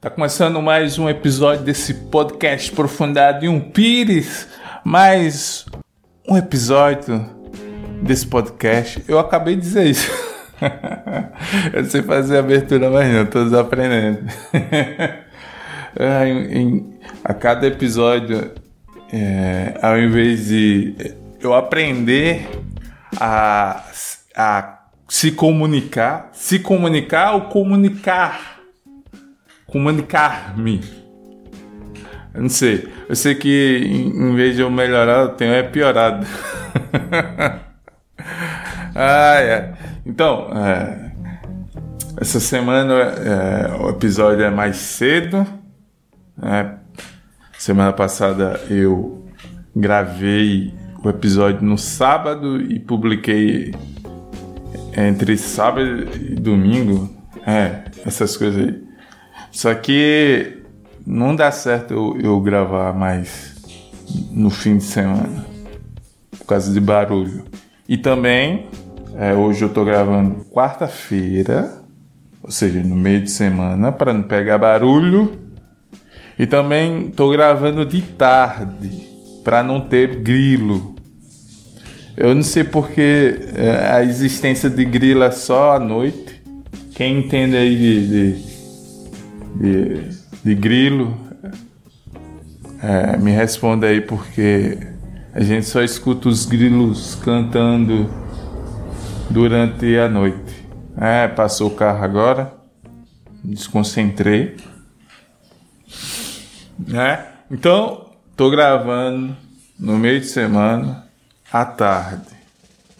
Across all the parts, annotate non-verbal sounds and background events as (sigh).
Tá começando mais um episódio desse podcast Profundidade um Pires, mais um episódio desse podcast. Eu acabei de dizer isso. (laughs) Eu sei fazer abertura, mas não, tô desaprendendo. (laughs) a cada episódio, é, ao invés de eu aprender a, a se comunicar, se comunicar ou comunicar comunicar-me. Eu não sei. Eu sei que em, vez de eu melhorar, eu tenho é piorado. (laughs) ah, é. Então, é, essa semana é, o episódio é mais cedo. Né? Semana passada eu gravei o episódio no sábado e publiquei entre sábado e domingo. É, essas coisas aí. Só que não dá certo eu, eu gravar mais no fim de semana por causa de barulho. E também, é, hoje eu tô gravando quarta-feira, ou seja, no meio de semana, para não pegar barulho. E também tô gravando de tarde, para não ter grilo. Eu não sei porque é, a existência de grilo é só à noite. Quem entende aí de, de de, de grilo, é, me responda aí porque a gente só escuta os grilos cantando durante a noite. É, passou o carro agora, desconcentrei. É, então, tô gravando no meio de semana, à tarde.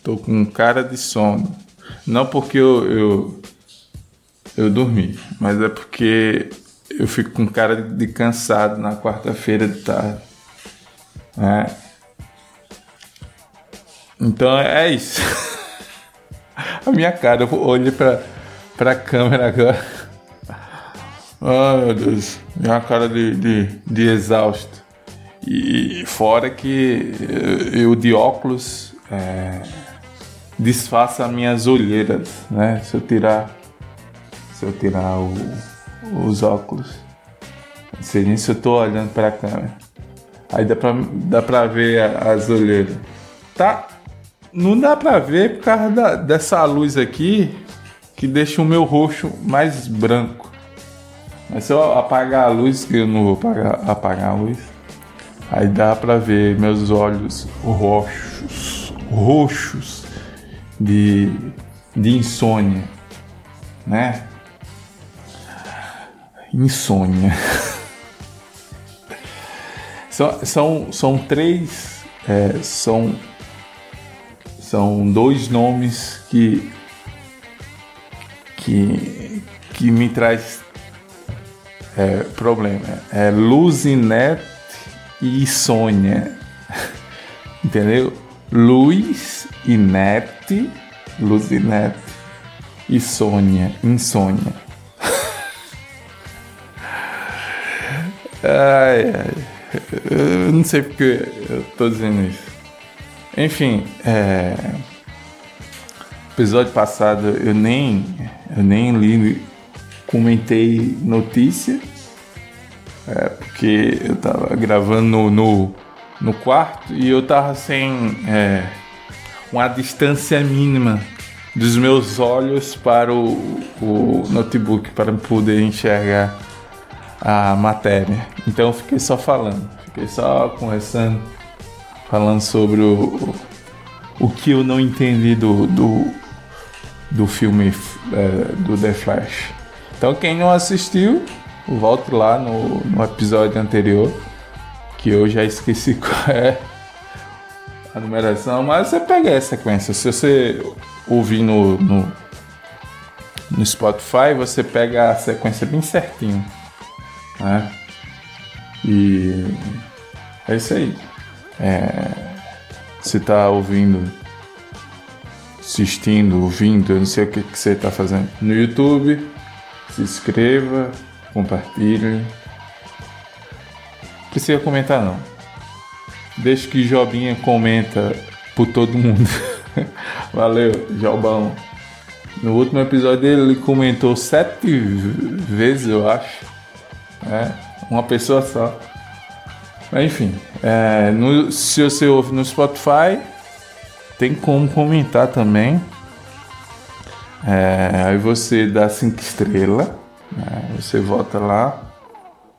Tô com cara de sono. Não porque eu, eu eu dormi, mas é porque eu fico com cara de cansado na quarta-feira de tarde. É. Então é isso. (laughs) a minha cara, eu olhei pra, pra câmera agora. Ai meu Deus, minha cara de, de, de exausto. E fora que eu de óculos é, disfarça minhas olheiras, né? Se eu tirar se eu tirar o, os óculos. Sei nem se eu tô olhando pra câmera. Aí dá pra, dá pra ver as olheiras. Tá. Não dá pra ver por causa da, dessa luz aqui que deixa o meu rosto mais branco. Mas se eu apagar a luz, que eu não vou apagar, apagar a luz, aí dá pra ver meus olhos roxos, roxos de, de insônia, né? Insônia. são, são, são três. É, são, são dois nomes que, que, que me traz é, problema. É Luzinete e Sônia. Entendeu? Luz e Nete, Luzinete e Sônia, insônia. Ai, ai. Eu não sei porque eu tô dizendo isso. Enfim, é... episódio passado eu nem, eu nem li, comentei notícia, é, porque eu tava gravando no, no, no, quarto e eu tava sem é, uma distância mínima dos meus olhos para o, o notebook para poder enxergar a matéria. Então eu fiquei só falando, fiquei só conversando, falando sobre o, o que eu não entendi do, do, do filme é, do The Flash. Então quem não assistiu, volte lá no, no episódio anterior, que eu já esqueci (laughs) qual é a numeração, mas você pega essa sequência. Se você ouvir no, no, no Spotify, você pega a sequência bem certinho. Né? E é isso aí. É, você está ouvindo, assistindo, ouvindo, eu não sei o que, que você está fazendo no YouTube. Se inscreva, compartilhe. Não precisa comentar não. Deixa que Jobinha comenta por todo mundo. (laughs) Valeu, Jobão. No último episódio ele comentou sete vezes, eu acho. É, uma pessoa só. Enfim, é, no, se você ouve no Spotify, tem como comentar também. É, aí você dá cinco estrelas, né, você volta lá,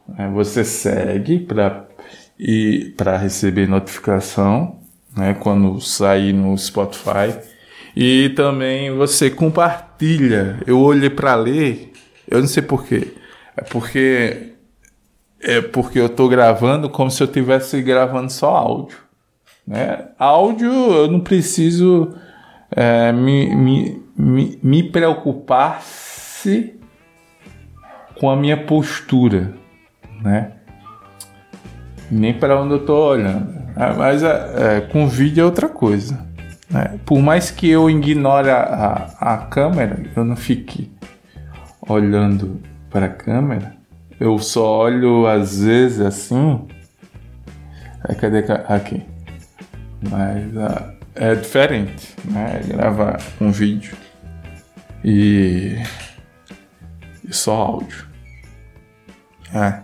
né, você segue para e para receber notificação, né, quando sair no Spotify. E também você compartilha. Eu olhei para ler, eu não sei porquê. É porque é porque eu tô gravando como se eu tivesse gravando só áudio. Né? Áudio eu não preciso é, me, me, me, me preocupar se com a minha postura, né? Nem para onde eu tô olhando. É, mas é, é, com vídeo é outra coisa. Né? Por mais que eu ignore a, a, a câmera, eu não fique olhando para a câmera. Eu só olho às vezes assim. É, cadê aqui? Mas uh, é diferente, né? Gravar um vídeo e, e só áudio. É.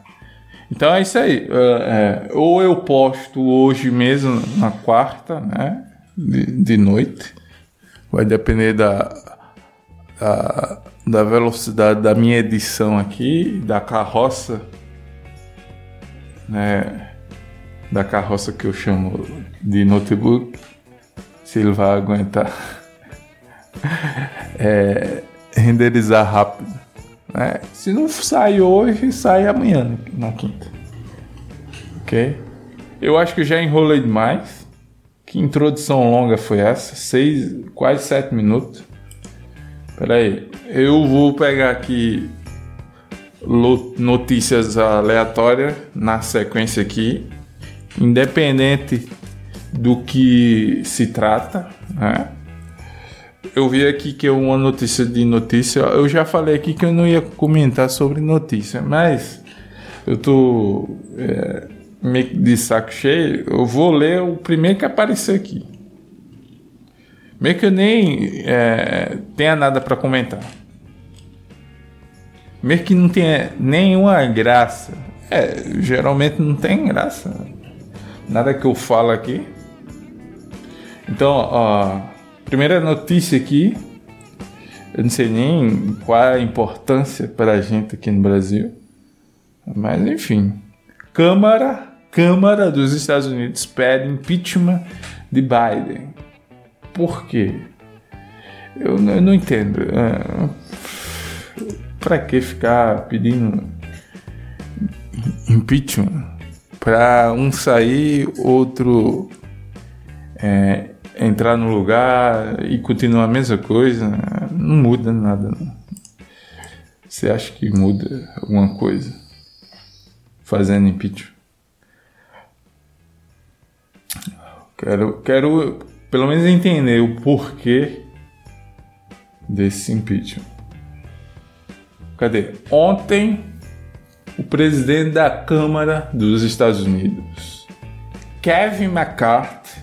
Então é isso aí. É, ou eu posto hoje mesmo, na quarta, né? De, de noite. Vai depender da, da, da, velocidade da minha edição aqui, da carroça, né? Da carroça que eu chamo de notebook. Se ele vai aguentar (laughs) é, renderizar rápido. Né? Se não sai hoje, sai amanhã, na quinta. Ok? Eu acho que já enrolei demais. Que introdução longa foi essa? Seis, quase sete minutos. Pera aí. Eu vou pegar aqui notícias aleatórias na sequência aqui. Independente do que se trata, né? eu vi aqui que é uma notícia de notícia. Eu já falei aqui que eu não ia comentar sobre notícia, mas eu tô é, meio de saco cheio. Eu vou ler o primeiro que aparecer aqui. Meio que eu nem é, tenha nada para comentar. Meio que não tenha nenhuma graça. É, geralmente não tem graça. Nada que eu falo aqui. Então, ó. Primeira notícia aqui, eu não sei nem qual a importância para a gente aqui no Brasil, mas enfim. Câmara, Câmara dos Estados Unidos pede impeachment de Biden. Por quê? Eu, eu não entendo. Uh, para que ficar pedindo impeachment? Para um sair, outro é, entrar no lugar e continuar a mesma coisa, não muda nada. Não. Você acha que muda alguma coisa fazendo impeachment? Quero, quero pelo menos entender o porquê desse impeachment. Cadê? Ontem, o presidente da Câmara dos Estados Unidos, Kevin McCarthy,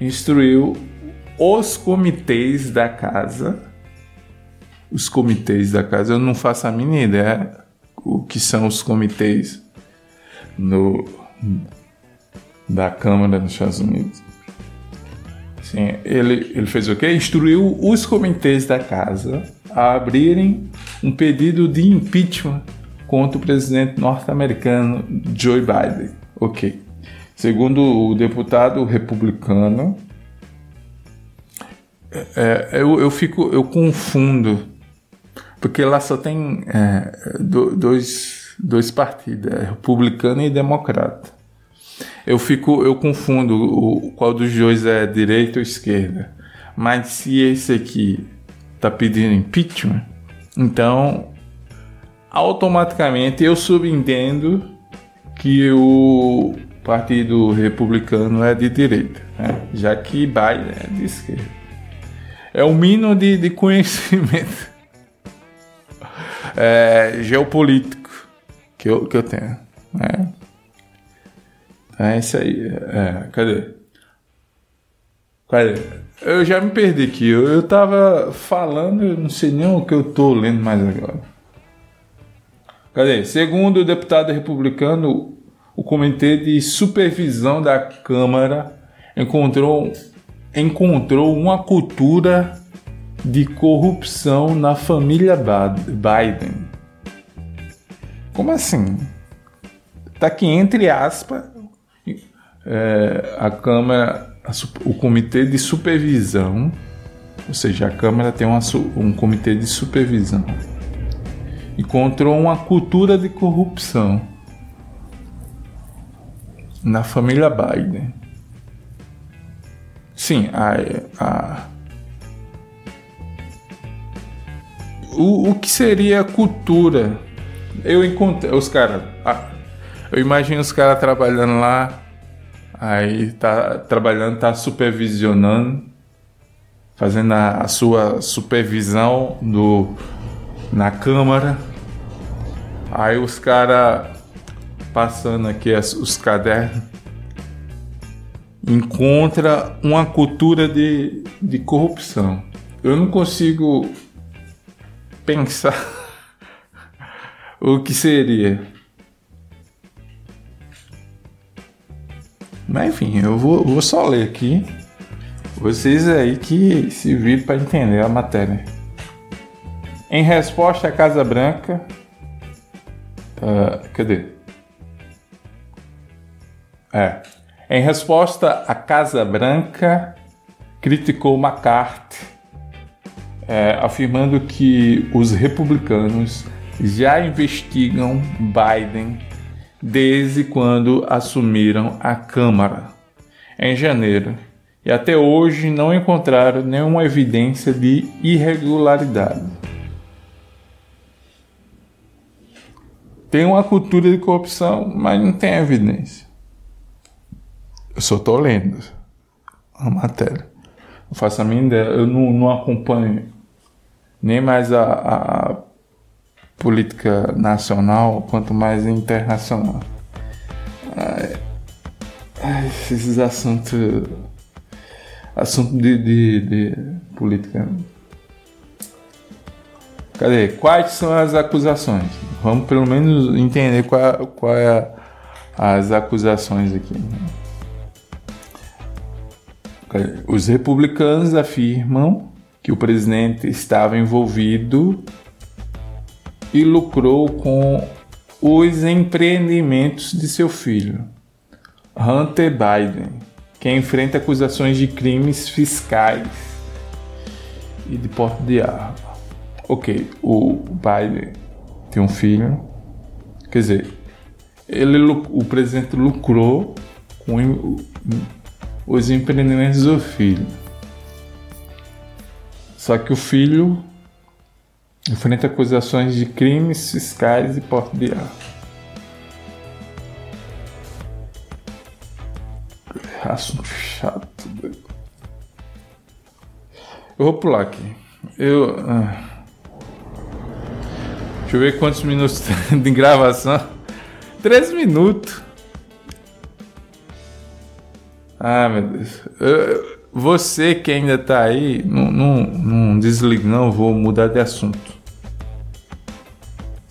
instruiu os comitês da casa. Os comitês da casa, eu não faço a mínima ideia o que são os comitês no, da Câmara dos Estados Unidos. Sim, ele, ele fez o quê? Instruiu os comitês da casa a abrirem um pedido de impeachment contra o presidente norte-americano Joe Biden. Ok. Segundo o deputado republicano, é, eu, eu fico, eu confundo, porque lá só tem é, dois, dois partidos, é republicano e democrata. Eu fico, eu confundo o, qual dos dois é direita ou esquerda. Mas se esse aqui está pedindo impeachment, então automaticamente eu subentendo que o Partido Republicano é de direita, né? já que Biden é de esquerda. É o mínimo de, de conhecimento (laughs) é, geopolítico que eu, que eu tenho. Né? É isso aí. É, cadê? Cadê? Eu já me perdi aqui. Eu, eu tava falando, eu não sei nem o que eu tô lendo mais agora. Cadê? Segundo o deputado republicano, o Comitê de Supervisão da Câmara encontrou, encontrou uma cultura de corrupção na família Biden. Como assim? Tá aqui entre aspas é, a Câmara, a, o Comitê de Supervisão, ou seja, a Câmara tem uma, um comitê de supervisão, encontrou uma cultura de corrupção na família Biden. Sim, a, a o, o que seria cultura? Eu encontrei os caras. Eu imagino os caras trabalhando lá, aí tá trabalhando, tá supervisionando, fazendo a, a sua supervisão do, na câmara. Aí os caras passando aqui as, os cadernos encontra uma cultura de, de corrupção. Eu não consigo pensar (laughs) o que seria. Mas enfim, eu vou, vou só ler aqui. Vocês aí que se viram para entender a matéria. Em resposta à Casa Branca. Uh, cadê? É. Em resposta, a Casa Branca criticou McCarthy, é, afirmando que os republicanos já investigam Biden desde quando assumiram a Câmara em janeiro e até hoje não encontraram nenhuma evidência de irregularidade. Tem uma cultura de corrupção, mas não tem evidência. Eu só estou lendo a matéria. Não faço a minha ideia. Eu não, não acompanho nem mais a, a, política nacional, quanto mais internacional. Ai, ai, esses assuntos. Assunto de, de, de política. Cadê? Quais são as acusações? Vamos pelo menos entender qual, qual é as acusações aqui. Os republicanos afirmam que o presidente estava envolvido e lucrou com os empreendimentos de seu filho, Hunter Biden, que enfrenta acusações de crimes fiscais e de porte de arma. Ok, o Biden tem um filho, quer dizer, ele, o presidente lucrou com os empreendimentos do filho. Só que o filho enfrenta acusações de crimes fiscais e porte de arma. Assunto chato. Eu vou pular aqui. Eu. Ah, deixa eu ver quantos minutos (laughs) de gravação. Três minutos. Ah, meu Deus. Eu, você que ainda tá aí, não, não, não desligue não, vou mudar de assunto.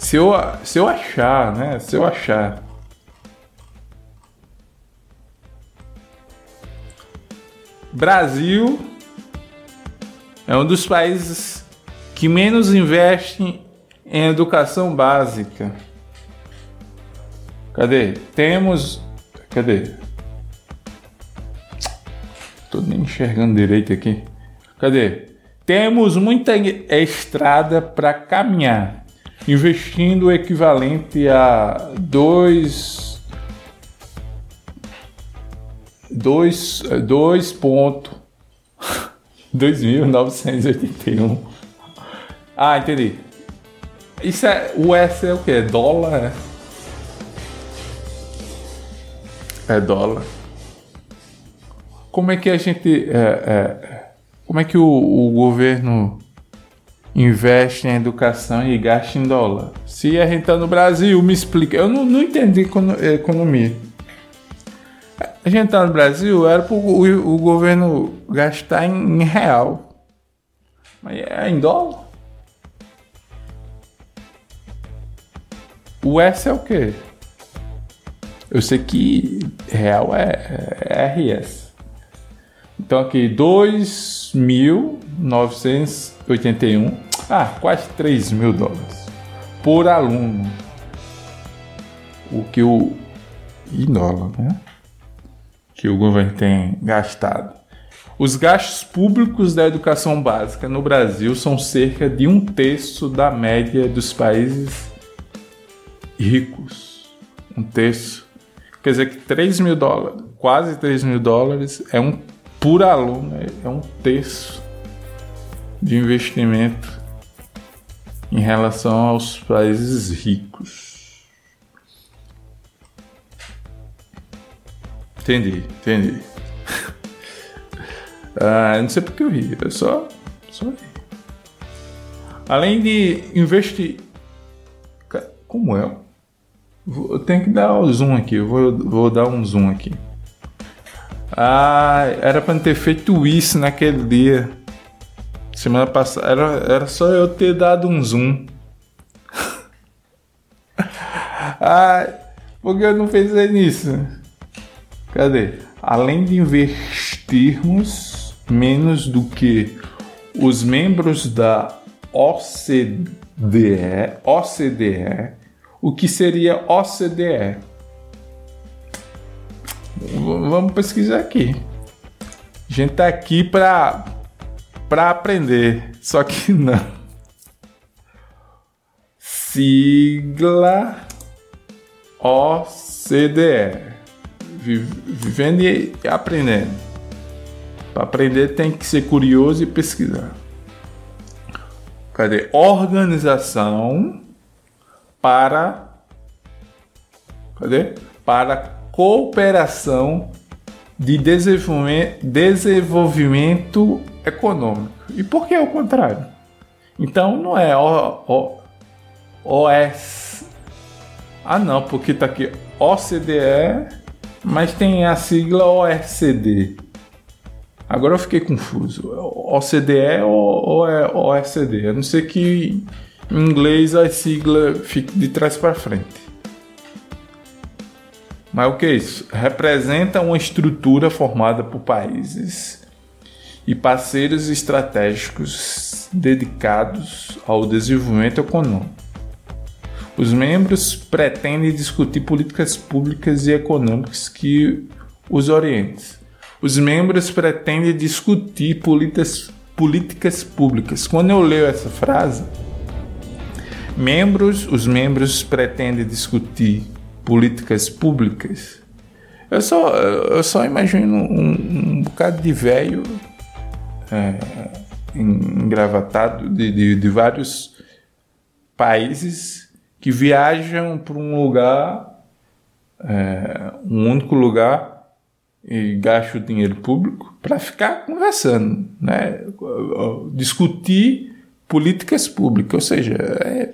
Se eu, se eu achar, né? Se eu achar. Brasil é um dos países que menos investe em educação básica. Cadê? Temos. Cadê? Tô nem enxergando direito aqui. Cadê? Temos muita estrada para caminhar, investindo o equivalente a 2 2 2 ponto (laughs) 2.981 Ah, entendi. Isso é o S é o que? É dólar? É, é dólar como é que a gente. É, é, como é que o, o, governo investe em educação e gasta em dólar? Se a gente está no Brasil, me explica. Eu não, não entendi economia. A gente está no Brasil, era para o, o, governo gastar em, em real. Mas é em dólar? O S é o quê? Eu sei que real é, é RS. Então aqui 2.981, ah, quase 3 mil dólares por aluno. O que o e dólar, né? Que o governo tem gastado. Os gastos públicos da educação básica no Brasil são cerca de um terço da média dos países ricos. Um terço. Quer dizer que 3 mil dólares, quase 3 mil dólares, é um por aluno, é um terço de investimento em relação aos países ricos. Entendi, entendi. (laughs) ah, não sei porque eu ri, eu só, só ri. Além de investir. Como é? Eu tenho que dar o zoom aqui, eu vou, vou dar um zoom aqui. Ah, era para ter feito isso naquele dia. Semana passada era, era só eu ter dado um zoom. (laughs) ah, por que eu não fiz nisso? Cadê? Além de investirmos menos do que os membros da OCDE, OCDE, o que seria OCDE? Vamos pesquisar aqui. A gente tá aqui para para aprender, só que (laughs) não. Sigla OCDE. Vivendo e aprendendo. Para aprender tem que ser curioso e pesquisar. Cadê? Organização para Cadê? Para cooperação de desenvolvimento, econômico. E por que é o contrário? Então não é o, o, OS. Ah não, porque tá aqui OCDE, mas tem a sigla OECD. Agora eu fiquei confuso. OCDE ou, ou é OECD? A não ser que em inglês a sigla fique de trás para frente. Mas o que é isso? Representa uma estrutura formada por países e parceiros estratégicos dedicados ao desenvolvimento econômico. Os membros pretendem discutir políticas públicas e econômicas que os orientem. Os membros pretendem discutir políticas, políticas públicas. Quando eu leio essa frase, membros, os membros pretendem discutir políticas públicas. Eu só, eu só imagino um, um bocado de velho é, engravatado de, de, de vários países que viajam para um lugar, é, um único lugar, e gastam dinheiro público para ficar conversando, né? discutir políticas públicas, ou seja, é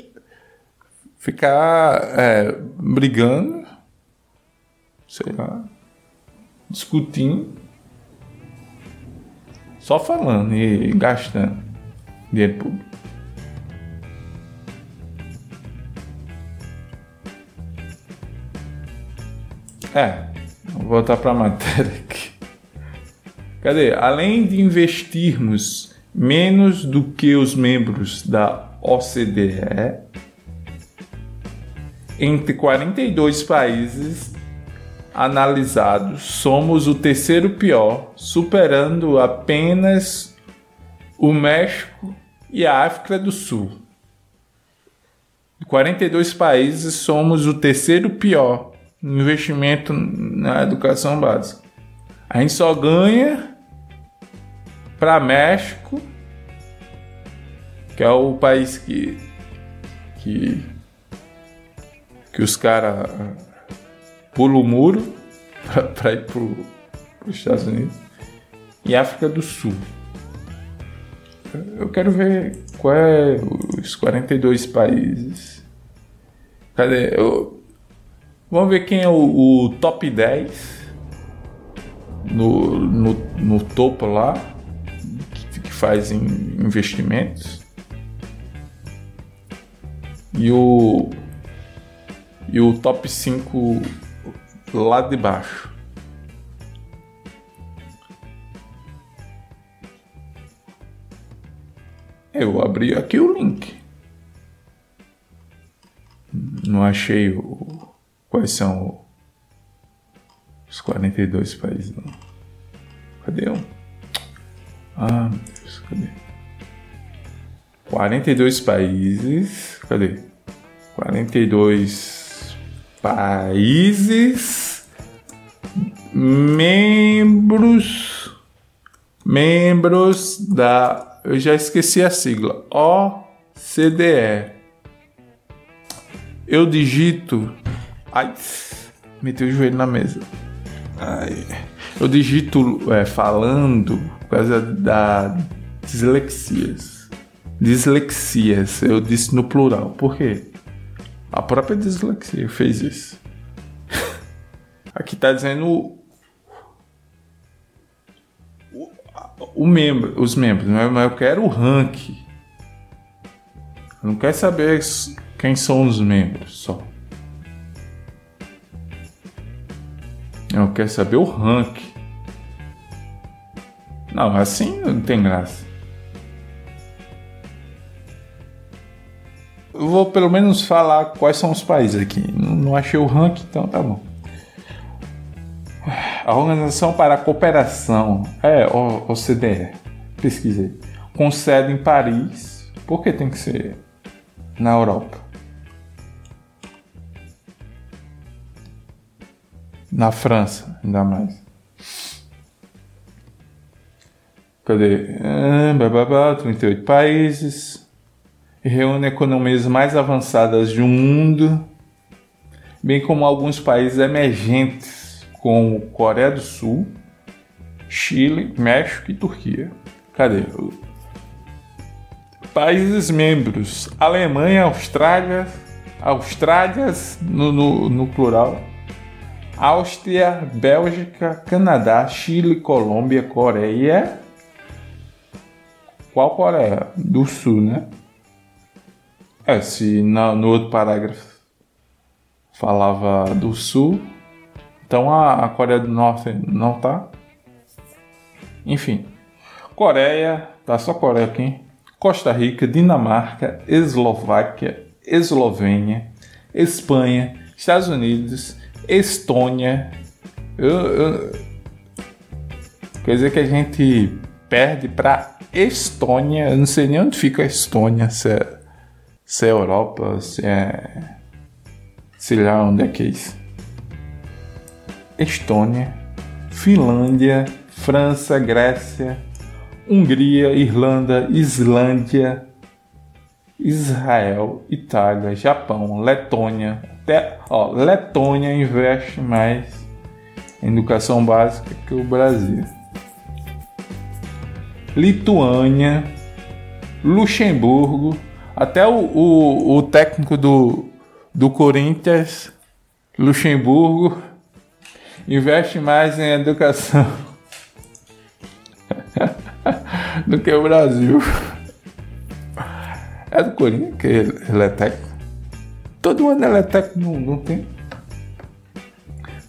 ficar é, brigando, sei lá, discutindo, só falando e gastando dinheiro público. É, vou voltar para a matéria aqui. Cadê? Além de investirmos menos do que os membros da OCDE, entre 42 países analisados, somos o terceiro pior, superando apenas o México e a África do Sul. De 42 países, somos o terceiro pior no investimento na educação básica. A gente só ganha para México, que é o país que, que que os caras pulam o muro (laughs) para ir para os Estados Unidos e África do Sul. Eu quero ver qual é os 42 países. Cadê? Eu... Vamos ver quem é o, o top 10 no, no, no, topo lá que faz investimentos. E o e o top 5 lá de baixo. Eu abri aqui o link. Não achei o, quais são os 42 países. Não. Cadê um? Ah, meu Deus, cadê? 42 países. Cadê? 42 países membros membros da eu já esqueci a sigla OCDE eu digito ai meti o joelho na mesa. Ai, eu digito é, falando por causa da dislexias. Dislexias eu disse no plural. Por quê a própria dislexia fez isso. (laughs) Aqui está dizendo o, o, membro, os membros, é? mas eu quero o rank. Eu não quero saber quem são os membros só. Eu quero saber o rank. Não, assim não tem graça. Eu vou pelo menos falar quais são os países aqui. Não achei o ranking, então tá bom. A Organização para a Cooperação, é, OCDE, pesquisei, com sede em Paris. Por que tem que ser na Europa? Na França, ainda mais. Cadê? Ah, bababá, 38 países reúne economias mais avançadas do mundo, bem como alguns países emergentes, como Coreia do Sul, Chile, México e Turquia. Cadê? Países membros: Alemanha, Austrália, Austrálias no, no, no plural, Áustria, Bélgica, Canadá, Chile, Colômbia, Coreia. Qual Coreia? Do Sul, né? É, se no, no outro parágrafo falava do Sul, então a, a Coreia do Norte não tá. Enfim, Coreia, tá só Coreia aqui. Costa Rica, Dinamarca, Eslováquia, Eslovênia, Espanha, Estados Unidos, Estônia. Eu, eu, quer dizer que a gente perde para Estônia. Eu não sei nem onde fica a Estônia, se é se é Europa, se é. sei lá onde é que é isso. Estônia, Finlândia, França, Grécia, Hungria, Irlanda, Islândia, Israel, Itália, Japão, Letônia. Até, ó, Letônia investe mais em educação básica que o Brasil. Lituânia, Luxemburgo, até o, o, o técnico do, do Corinthians, Luxemburgo, investe mais em educação (laughs) do que o Brasil. É do Corinthians que ele é técnico. Todo mundo ele é técnico, não, não tem.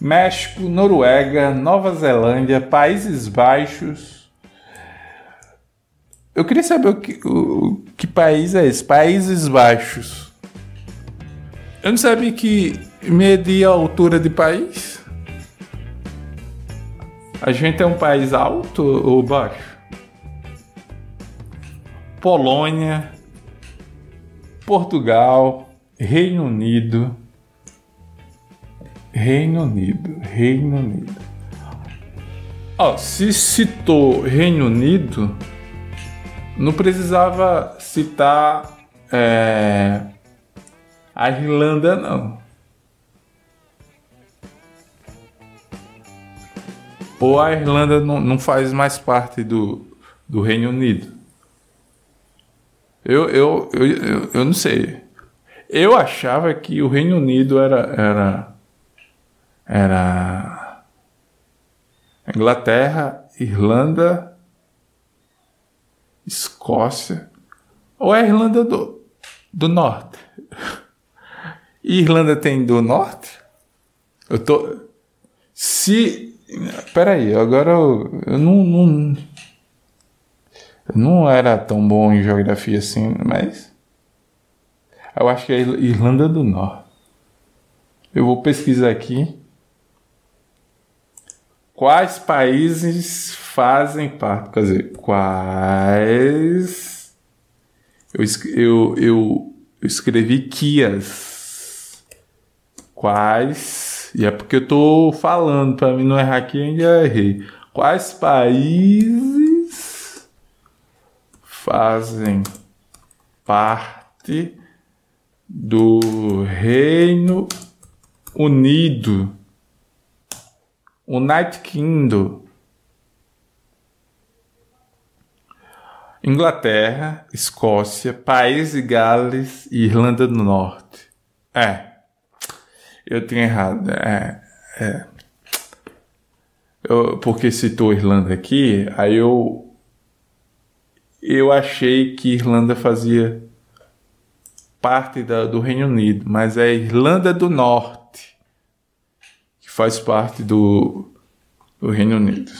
México, Noruega, Nova Zelândia, Países Baixos, eu queria saber o que, o, que país é esse? Países Baixos. Eu não sabia que media a altura de país. A gente é um país alto ou baixo? Polônia, Portugal, Reino Unido. Reino Unido, Reino Unido. Ó, se citou Reino Unido, não precisava citar é, a Irlanda, não. Ou a Irlanda não, não faz mais parte do, do Reino Unido. Eu, eu, eu, eu, eu não sei. Eu achava que o Reino Unido era, era, era Inglaterra, Irlanda Escócia ou a Irlanda do, do Norte. Irlanda tem do norte? Eu tô. Se. Peraí, agora eu, eu não, não. Eu não era tão bom em geografia assim, mas. Eu acho que é Irlanda do Norte. Eu vou pesquisar aqui. Quais países fazem parte? Quer dizer, quais. Eu, eu, eu, eu escrevi Kias. Quais. E é porque eu tô falando, para mim não errar aqui, ainda errei. Quais países fazem parte do Reino Unido? United Kingdom. Inglaterra, Escócia, País de Gales e Irlanda do Norte. É. Eu tinha errado. É. é. Eu, porque citou Irlanda aqui, aí eu. Eu achei que Irlanda fazia parte da, do Reino Unido, mas é Irlanda do Norte que faz parte do, do Reino Unido.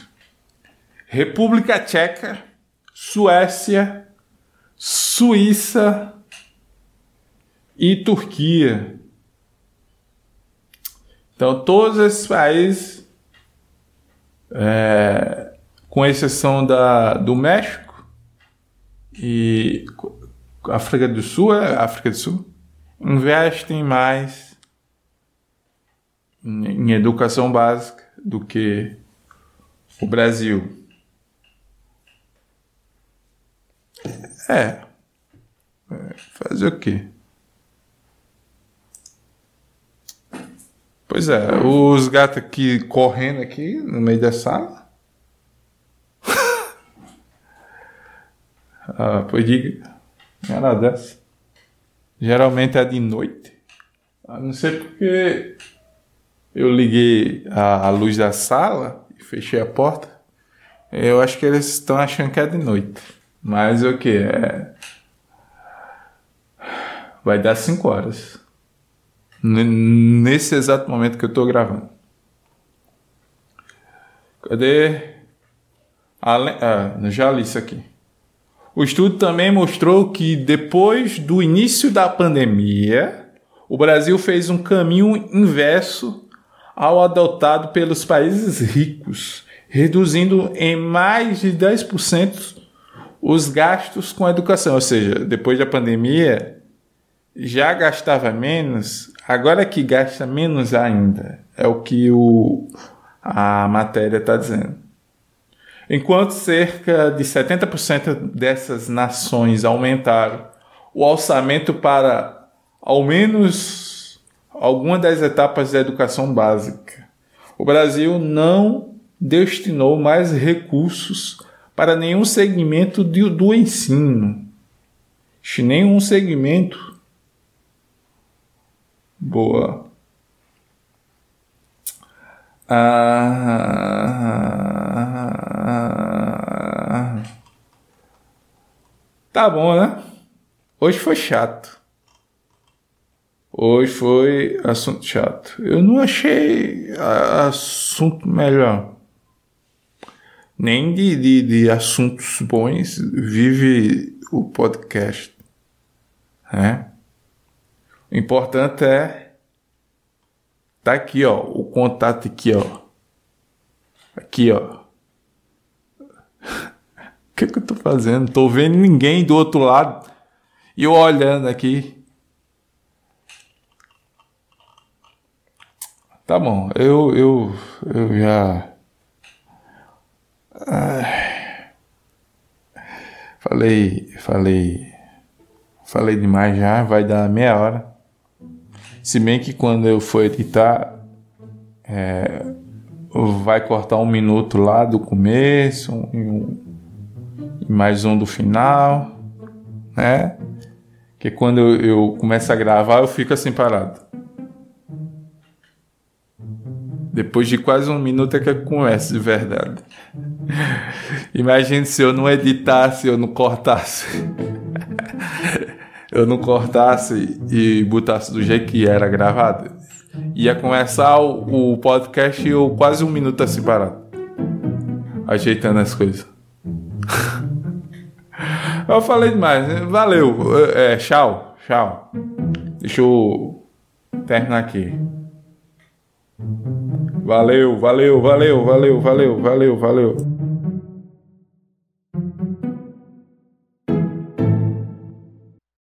República Tcheca Suécia, Suíça e Turquia. Então, todos esses países, é, com exceção da, do México e África do Sul, é África do Sul, investem mais em, em educação básica do que o Brasil. É. é. Fazer o quê? Pois é, os gatos aqui correndo aqui no meio da sala. (laughs) ah, pois diga. Era dessa. Geralmente é de noite. A não ser porque eu liguei a, a luz da sala e fechei a porta. Eu acho que eles estão achando que é de noite. Mas o que? É... Vai dar 5 horas. Nesse exato momento que eu estou gravando. Cadê? Ah, já li isso aqui. O estudo também mostrou que depois do início da pandemia, o Brasil fez um caminho inverso ao adotado pelos países ricos, reduzindo em mais de 10% os gastos com a educação, ou seja, depois da pandemia já gastava menos, agora que gasta menos ainda, é o que o, a matéria está dizendo. Enquanto cerca de 70% dessas nações aumentaram o orçamento para ao menos alguma das etapas da educação básica, o Brasil não destinou mais recursos para nenhum segmento de, do ensino. Nenhum segmento. Boa. Ah, tá bom, né? Hoje foi chato. Hoje foi assunto chato. Eu não achei assunto melhor nem de, de, de assuntos bons vive o podcast. Né? O importante é tá aqui, ó, o contato aqui, ó. Aqui, ó. (laughs) O que, que eu tô fazendo? Tô vendo ninguém do outro lado e eu olhando aqui. Tá bom, eu eu eu já falei, falei, falei demais já, vai dar meia hora. Se bem que quando eu for editar, é, vai cortar um minuto lá do começo um, e mais um do final, né? Que quando eu, eu começo a gravar eu fico assim parado. Depois de quase um minuto é que eu começo de verdade. (laughs) Imagine se eu não editasse, eu não cortasse. (laughs) eu não cortasse e botasse do jeito que era gravado, ia começar o, podcast e eu quase um minuto assim parado. Ajeitando as coisas. (laughs) eu falei demais, né? valeu. É, tchau, tchau. Deixa eu terminar aqui. Valeu, valeu, valeu, valeu, valeu, valeu, valeu.